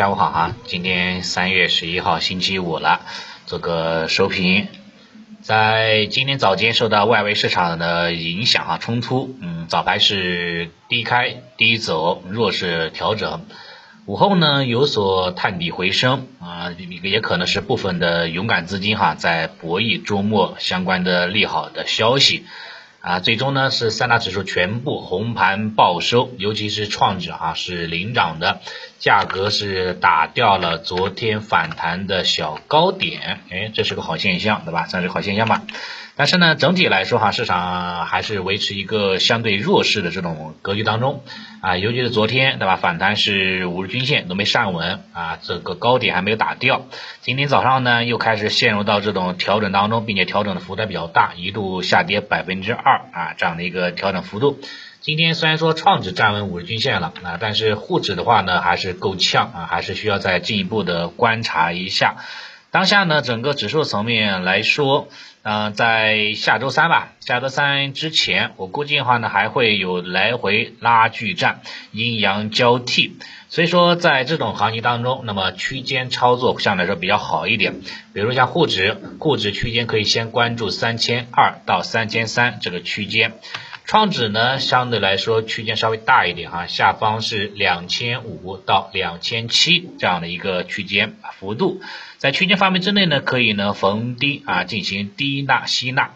下午好哈，今天三月十一号星期五了，做个收评。在今天早间受到外围市场的影响哈，冲突，嗯，早盘是低开低走，弱势调整。午后呢有所探底回升啊，也可能是部分的勇敢资金哈在博弈周末相关的利好的消息。啊，最终呢是三大指数全部红盘报收，尤其是创指啊是领涨的，价格是打掉了昨天反弹的小高点，哎，这是个好现象，对吧？算是好现象吧。但是呢，整体来说哈，市场还是维持一个相对弱势的这种格局当中啊，尤其是昨天对吧，反弹是五日均线都没站稳啊，这个高点还没有打掉。今天早上呢，又开始陷入到这种调整当中，并且调整的幅度比较大，一度下跌百分之二啊，这样的一个调整幅度。今天虽然说创指站稳五日均线了啊，但是沪指的话呢，还是够呛啊，还是需要再进一步的观察一下。当下呢，整个指数层面来说，嗯，在下周三吧，下周三之前，我估计的话呢，还会有来回拉锯战，阴阳交替。所以说，在这种行情当中，那么区间操作相对来说比较好一点。比如像沪指，沪指区间可以先关注三千二到三千三这个区间。创指呢，相对来说区间稍微大一点哈，下方是两千五到两千七这样的一个区间幅度，在区间范围之内呢，可以呢逢低啊进行低纳吸纳，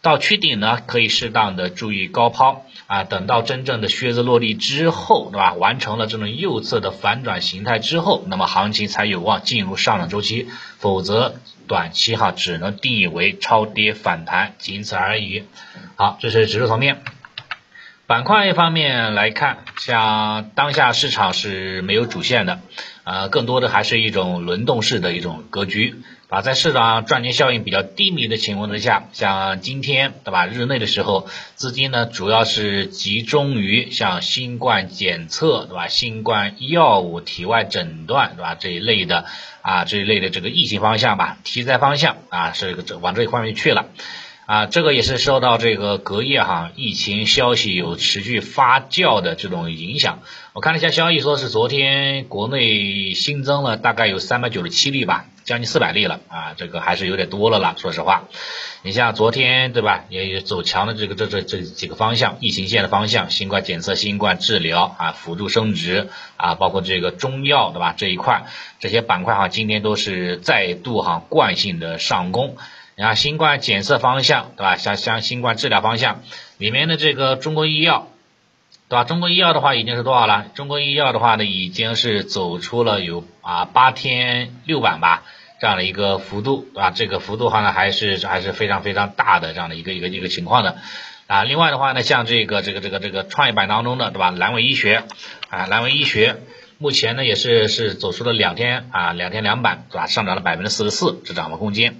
到区顶呢可以适当的注意高抛。啊，等到真正的靴子落地之后，对吧？完成了这种右侧的反转形态之后，那么行情才有望进入上涨周期，否则短期哈只能定义为超跌反弹，仅此而已。好，这是指数层面。板块方面来看，像当下市场是没有主线的，呃，更多的还是一种轮动式的一种格局。啊，在市场赚钱效应比较低迷的情况之下，像今天对吧，日内的时候，资金呢主要是集中于像新冠检测对吧，新冠药物、体外诊断对吧这一类的啊这一类的这个疫情方向吧，题材方向啊是这往这一方面去了。啊，这个也是受到这个隔夜哈疫情消息有持续发酵的这种影响。我看了一下消息，说是昨天国内新增了大概有三百九十七例吧，将近四百例了啊，这个还是有点多了啦。说实话，你像昨天对吧，也走强的这个这这这几个方向，疫情线的方向，新冠检测、新冠治疗啊，辅助生殖啊，包括这个中药对吧这一块，这些板块哈，今天都是再度哈惯性的上攻。你看新冠检测方向，对吧？像像新冠治疗方向里面的这个中国医药，对吧？中国医药的话已经是多少了？中国医药的话呢，已经是走出了有啊八天六板吧这样的一个幅度，啊？这个幅度的话呢，还是还是非常非常大的这样的一个一个一个情况的啊。另外的话呢，像这个这个这个这个创业板当中的，对吧？蓝伟医学啊，蓝伟医学目前呢也是是走出了两天啊两天两板，对吧？上涨了百分之四十四，是涨幅空间。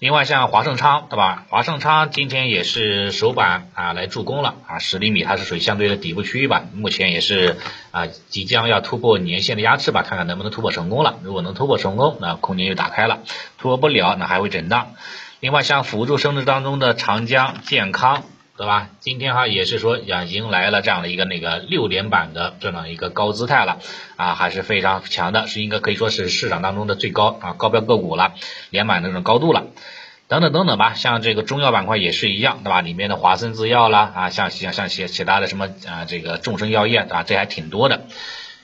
另外像华盛昌对吧？华盛昌今天也是首板啊来助攻了啊，十厘米它是属于相对的底部区域吧，目前也是啊即将要突破年线的压制吧，看看能不能突破成功了。如果能突破成功，那空间就打开了；突破不了，那还会震荡。另外像辅助升值当中的长江健康。对吧？今天哈也是说要迎来了这样的一个那个六连板的这样一个高姿态了啊，还是非常强的，是应该可以说是市场当中的最高啊高标个股了，连板的这种高度了，等等等等吧。像这个中药板块也是一样，对吧？里面的华森制药啦啊，像像像其其他的什么啊这个众生药业，对吧？这还挺多的。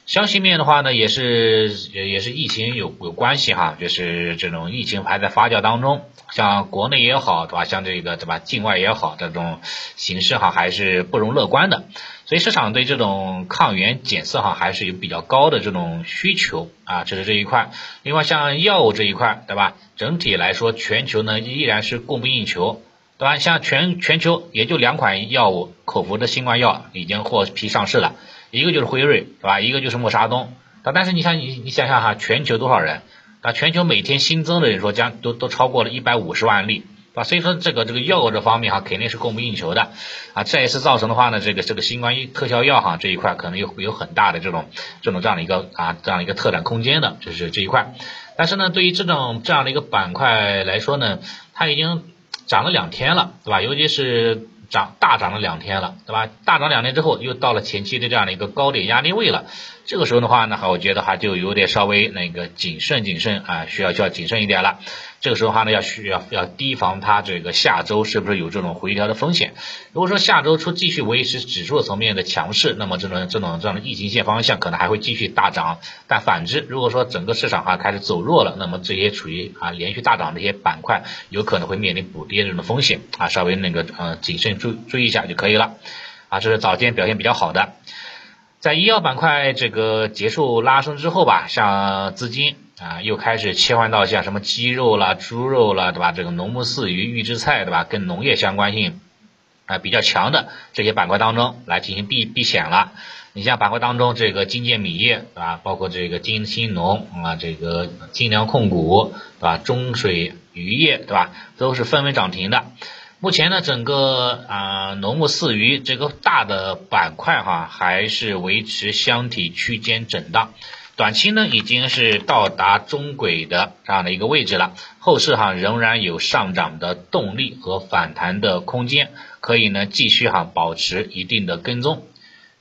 消息面的话呢，也是也是疫情有有关系哈，就是这种疫情还在发酵当中，像国内也好，对吧？像这个对吧？境外也好，这种形势哈还是不容乐观的，所以市场对这种抗原检测哈还是有比较高的这种需求啊，这是这一块。另外像药物这一块，对吧？整体来说，全球呢依然是供不应求，对吧？像全全球也就两款药物，口服的新冠药已经获批上市了。一个就是辉瑞，是吧？一个就是默沙东，但是你想你你想想哈，全球多少人？啊，全球每天新增的人数将都都超过了一百五十万例，啊，所以说这个这个药物这方面哈，肯定是供不应求的，啊，这也是造成的话呢，这个这个新冠特效药哈这一块可能有有很大的这种这种这样的一个啊这样一个拓展空间的，就是这一块。但是呢，对于这种这样的一个板块来说呢，它已经涨了两天了，对吧？尤其是。涨大涨了两天了，对吧？大涨两天之后，又到了前期的这样的一个高点压力位了，这个时候的话呢，哈，我觉得哈就有点稍微那个谨慎谨慎啊，需要需要谨慎一点了。这个时候的话呢，要需要要提防它这个下周是不是有这种回调的风险。如果说下周初继续维持指数层面的强势，那么这种这种这样的疫情线方向可能还会继续大涨。但反之，如果说整个市场哈开始走弱了，那么这些处于啊连续大涨的一些板块，有可能会面临补跌这种风险啊，稍微那个呃谨慎注注意一下就可以了。啊，这是早间表现比较好的。在医药板块这个结束拉升之后吧，像资金。啊，又开始切换到像什么鸡肉啦、猪肉啦，对吧？这个农牧饲鱼、预制菜，对吧？跟农业相关性啊比较强的这些板块当中来进行避避险了。你像板块当中这个金建米业，对吧？包括这个金兴农啊，这个金粮控股，对吧？中水渔业，对吧？都是纷纷涨停的。目前呢，整个啊农牧饲鱼这个大的板块哈，还是维持箱体区间震荡。短期呢已经是到达中轨的这样的一个位置了，后市哈仍然有上涨的动力和反弹的空间，可以呢继续哈保持一定的跟踪。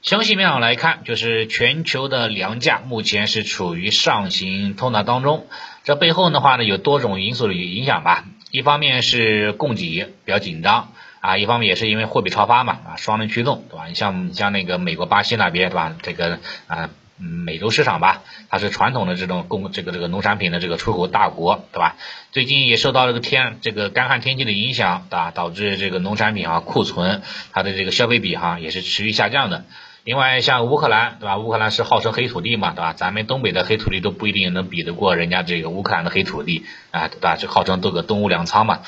详细面上来看，就是全球的粮价目前是处于上行通道当中，这背后的话呢有多种因素的影响吧，一方面是供给比较紧张啊，一方面也是因为货币超发嘛啊双轮驱动对吧？你像像那个美国、巴西那边对吧？这个啊。嗯，美洲市场吧，它是传统的这种供这个这个农产品的这个出口大国，对吧？最近也受到这个天这个干旱天气的影响，啊，导致这个农产品啊库存它的这个消费比哈也是持续下降的。另外像乌克兰，对吧？乌克兰是号称黑土地嘛，对吧？咱们东北的黑土地都不一定能比得过人家这个乌克兰的黑土地啊，对吧？这号称都个东乌粮仓嘛。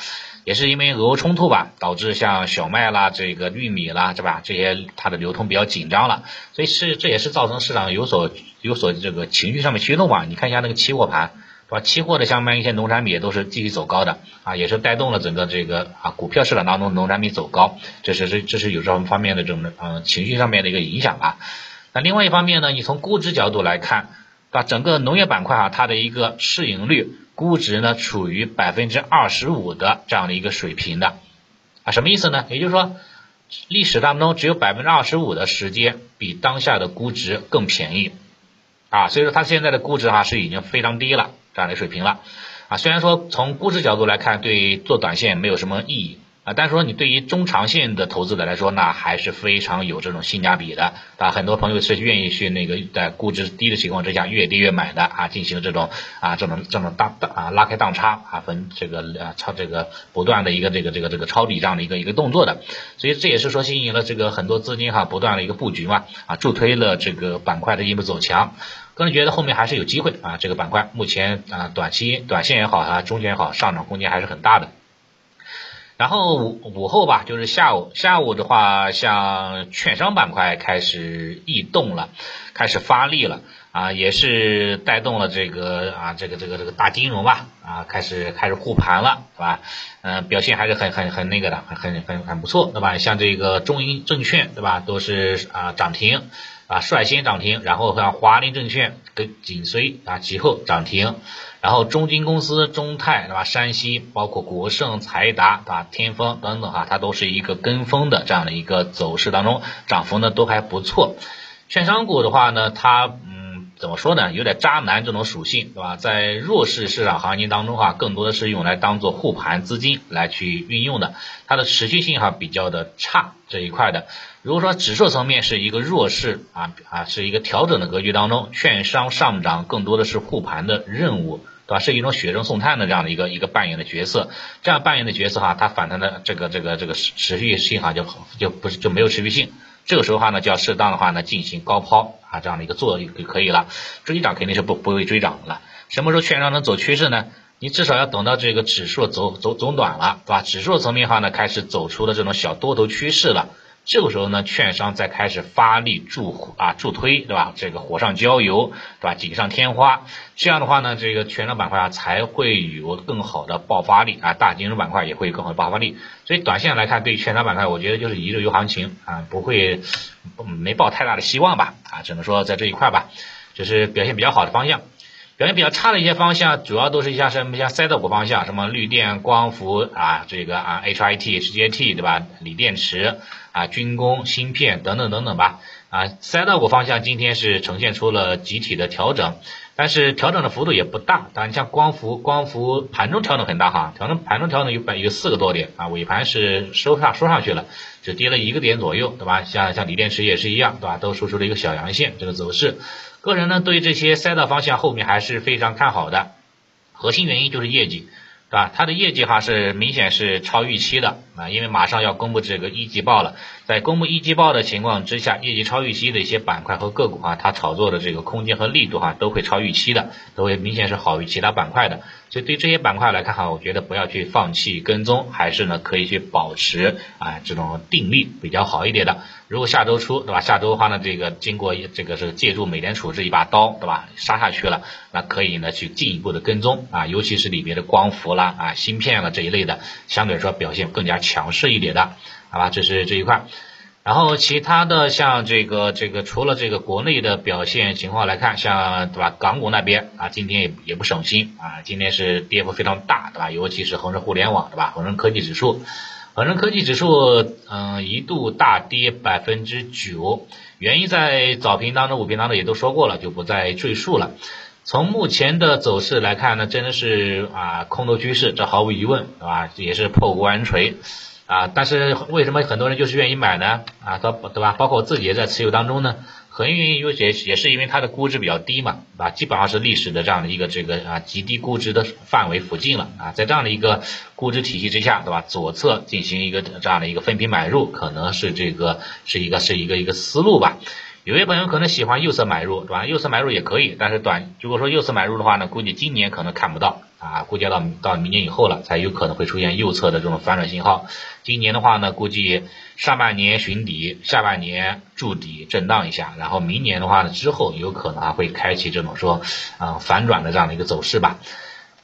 也是因为俄乌冲突吧，导致像小麦啦、这个玉米啦，是吧？这些它的流通比较紧张了，所以是这也是造成市场有所有所这个情绪上面驱动吧。你看一下那个期货盘，吧？期货的相关一些农产品也都是继续走高的啊，也是带动了整个这个啊股票市场当中农产品走高，这是这这是有这方面的这种嗯情绪上面的一个影响吧。那另外一方面呢，你从估值角度来看，把整个农业板块啊，它的一个市盈率。估值呢处于百分之二十五的这样的一个水平的啊，什么意思呢？也就是说，历史当中只有百分之二十五的时间比当下的估值更便宜啊，所以说它现在的估值哈是已经非常低了这样的水平了啊。虽然说从估值角度来看，对做短线没有什么意义。啊，但是说你对于中长线的投资者来说，那还是非常有这种性价比的啊。很多朋友是愿意去那个在估值低的情况之下越跌越买的啊，进行这种啊这种这种大大啊拉开档差啊分这个啊超这个不断的一个这个这个这个抄底这样的一个一个动作的，所以这也是说吸引了这个很多资金哈不断的一个布局嘛啊助推了这个板块的一步走强。个人觉得后面还是有机会啊，这个板块目前啊短期短线也好啊，中线也好，上涨空间还是很大的。然后午午后吧，就是下午，下午的话，像券商板块开始异动了，开始发力了啊，也是带动了这个啊，这个这个这个大金融吧啊，开始开始护盘了，是吧？嗯，表现还是很很很那个的，很很很很不错，对吧？像这个中银证券，对吧？都是啊涨停啊，率先涨停，然后像华林证券跟紧随啊，其后涨停。然后中金公司、中泰对吧？山西包括国盛、财达对吧？天风等等哈，它都是一个跟风的这样的一个走势当中，涨幅呢都还不错。券商股的话呢，它嗯。怎么说呢？有点渣男这种属性，对吧？在弱势市场行情当中哈，更多的是用来当做护盘资金来去运用的，它的持续性哈比较的差这一块的。如果说指数层面是一个弱势啊啊，是一个调整的格局当中，券商上涨更多的是护盘的任务，对吧？是一种雪中送炭的这样的一个一个扮演的角色，这样扮演的角色哈，它反弹的这个这个这个持续性哈就就不是就没有持续性。这个时候的话呢，就要适当的话呢进行高抛啊这样的一个做就可以了，追涨肯定是不不会追涨的了。什么时候券商能走趋势呢？你至少要等到这个指数走走走短了，对吧？指数层面的话呢，开始走出了这种小多头趋势了。这个时候呢，券商再开始发力助啊助推，对吧？这个火上浇油，对吧？锦上添花，这样的话呢，这个券商板块啊才会有更好的爆发力啊，大金融板块也会有更好的爆发力。所以短线来看，对券商板块，我觉得就是一日游行情啊，不会没抱太大的希望吧？啊，只能说在这一块吧，就是表现比较好的方向。表现比较差的一些方向，主要都是一些什么像赛道股方向，什么绿电、光伏啊，这个啊 HIT、HJT 对吧？锂电池啊，军工、芯片等等等等吧。啊，赛道股方向今天是呈现出了集体的调整，但是调整的幅度也不大。当然，像光伏，光伏盘中调整很大哈，调整盘中调整有百有四个多点啊，尾盘是收上收上去了，只跌了一个点左右，对吧？像像锂电池也是一样，对吧？都输出了一个小阳线这个走势。个人呢对这些赛道方向后面还是非常看好的，核心原因就是业绩。对吧？它的业绩哈是明显是超预期的啊，因为马上要公布这个一季报了，在公布一季报的情况之下，业绩超预期的一些板块和个股啊，它炒作的这个空间和力度哈都会超预期的，都会明显是好于其他板块的。所以对这些板块来看哈，我觉得不要去放弃跟踪，还是呢可以去保持啊这种定力比较好一点的。如果下周初对吧，下周的话呢，这个经过这个是借助美联储这一把刀对吧，杀下去了，那可以呢去进一步的跟踪啊，尤其是里边的光伏啦啊芯片了这一类的，相对来说表现更加强势一点的，好吧，这是这一块。然后其他的像这个这个除了这个国内的表现情况来看，像对吧港股那边啊今天也也不省心啊，今天是跌幅非常大对吧？尤其是恒生互联网对吧？恒生科技指数，恒生科技指数嗯一度大跌百分之九，原因在早评当中、午评当中也都说过了，就不再赘述了。从目前的走势来看呢，真的是啊空头趋势，这毫无疑问对吧？也是破国安锤。啊，但是为什么很多人就是愿意买呢？啊，对对吧？包括我自己也在持有当中呢。很原因也也是因为它的估值比较低嘛，啊，基本上是历史的这样的一个这个啊极低估值的范围附近了啊，在这样的一个估值体系之下，对吧？左侧进行一个这样的一个分批买入，可能是这个是一个是一个一个思路吧。有些朋友可能喜欢右侧买入，对吧？右侧买入也可以，但是短如果说右侧买入的话呢，估计今年可能看不到。啊，估计到到明年以后了，才有可能会出现右侧的这种反转信号。今年的话呢，估计上半年寻底，下半年筑底震荡一下，然后明年的话呢，之后有可能还会开启这种说啊反转的这样的一个走势吧。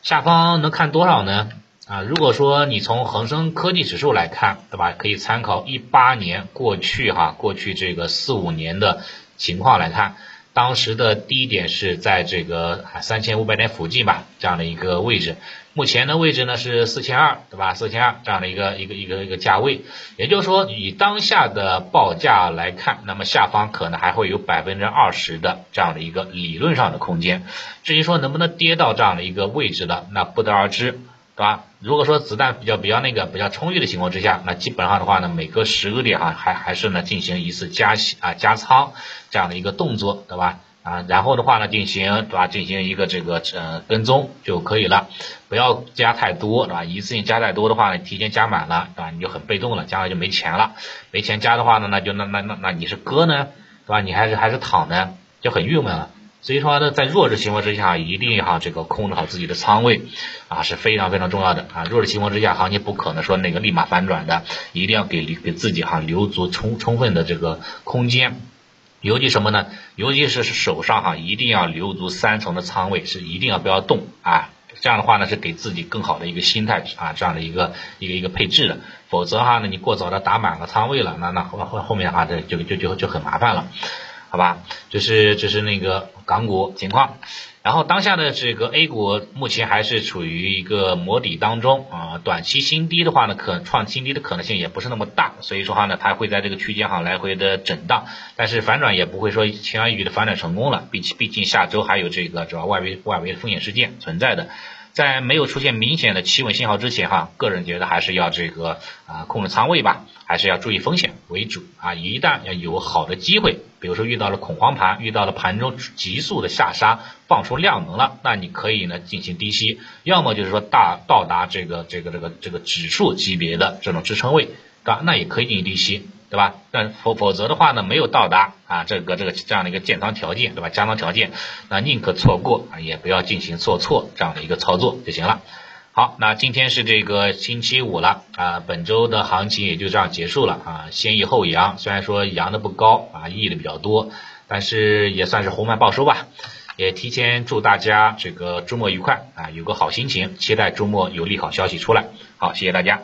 下方能看多少呢？啊，如果说你从恒生科技指数来看，对吧？可以参考一八年过去哈，过去这个四五年的情况来看。当时的低点是在这个三千五百点附近吧，这样的一个位置。目前的位置呢是四千二，对吧？四千二这样的一个一个一个一个价位。也就是说，以当下的报价来看，那么下方可能还会有百分之二十的这样的一个理论上的空间。至于说能不能跌到这样的一个位置的，那不得而知。对吧？如果说子弹比较比较那个比较充裕的情况之下，那基本上的话呢，每隔十个点哈，还还是呢进行一次加息啊加仓这样的一个动作，对吧？啊，然后的话呢，进行对吧？进行一个这个呃跟踪就可以了，不要加太多，对吧？一次性加太多的话呢，提前加满了，对吧？你就很被动了，将来就没钱了，没钱加的话呢，那就那那那那你是割呢，对吧？你还是还是躺呢，就很郁闷了。所以说呢，在弱势情况之下，一定要这个控制好自己的仓位啊，是非常非常重要的啊。弱势情况之下，行情不可能说那个立马反转的，一定要给给自己哈留足充充分的这个空间。尤其什么呢？尤其是手上哈，一定要留足三成的仓位，是一定要不要动啊。这样的话呢，是给自己更好的一个心态啊，这样的一个一个一个配置的。否则哈呢，你过早的打满了仓位了，那那后后后面的话，这就就就就很麻烦了。好吧，这是这是那个港股情况，然后当下的这个 A 股目前还是处于一个磨底当中啊，短期新低的话呢，可创新低的可能性也不是那么大，所以说话呢，它会在这个区间哈来回的震荡，但是反转也不会说轻而易举的反转成功了，毕竟毕竟下周还有这个主要外围外围风险事件存在的。在没有出现明显的企稳信号之前，哈，个人觉得还是要这个啊控制仓位吧，还是要注意风险为主啊。一旦要有好的机会，比如说遇到了恐慌盘，遇到了盘中急速的下杀，放出量能了，那你可以呢进行低吸，要么就是说大到达这个这个这个这个指数级别的这种支撑位，对吧？那也可以进行低吸。对吧？但否否则的话呢，没有到达啊这个这个这样的一个建仓条件，对吧？加仓条件，那宁可错过啊，也不要进行做错这样的一个操作就行了。好，那今天是这个星期五了啊，本周的行情也就这样结束了啊，先抑后扬，虽然说扬的不高啊，抑的比较多，但是也算是红盘报收吧。也提前祝大家这个周末愉快啊，有个好心情，期待周末有利好消息出来。好，谢谢大家。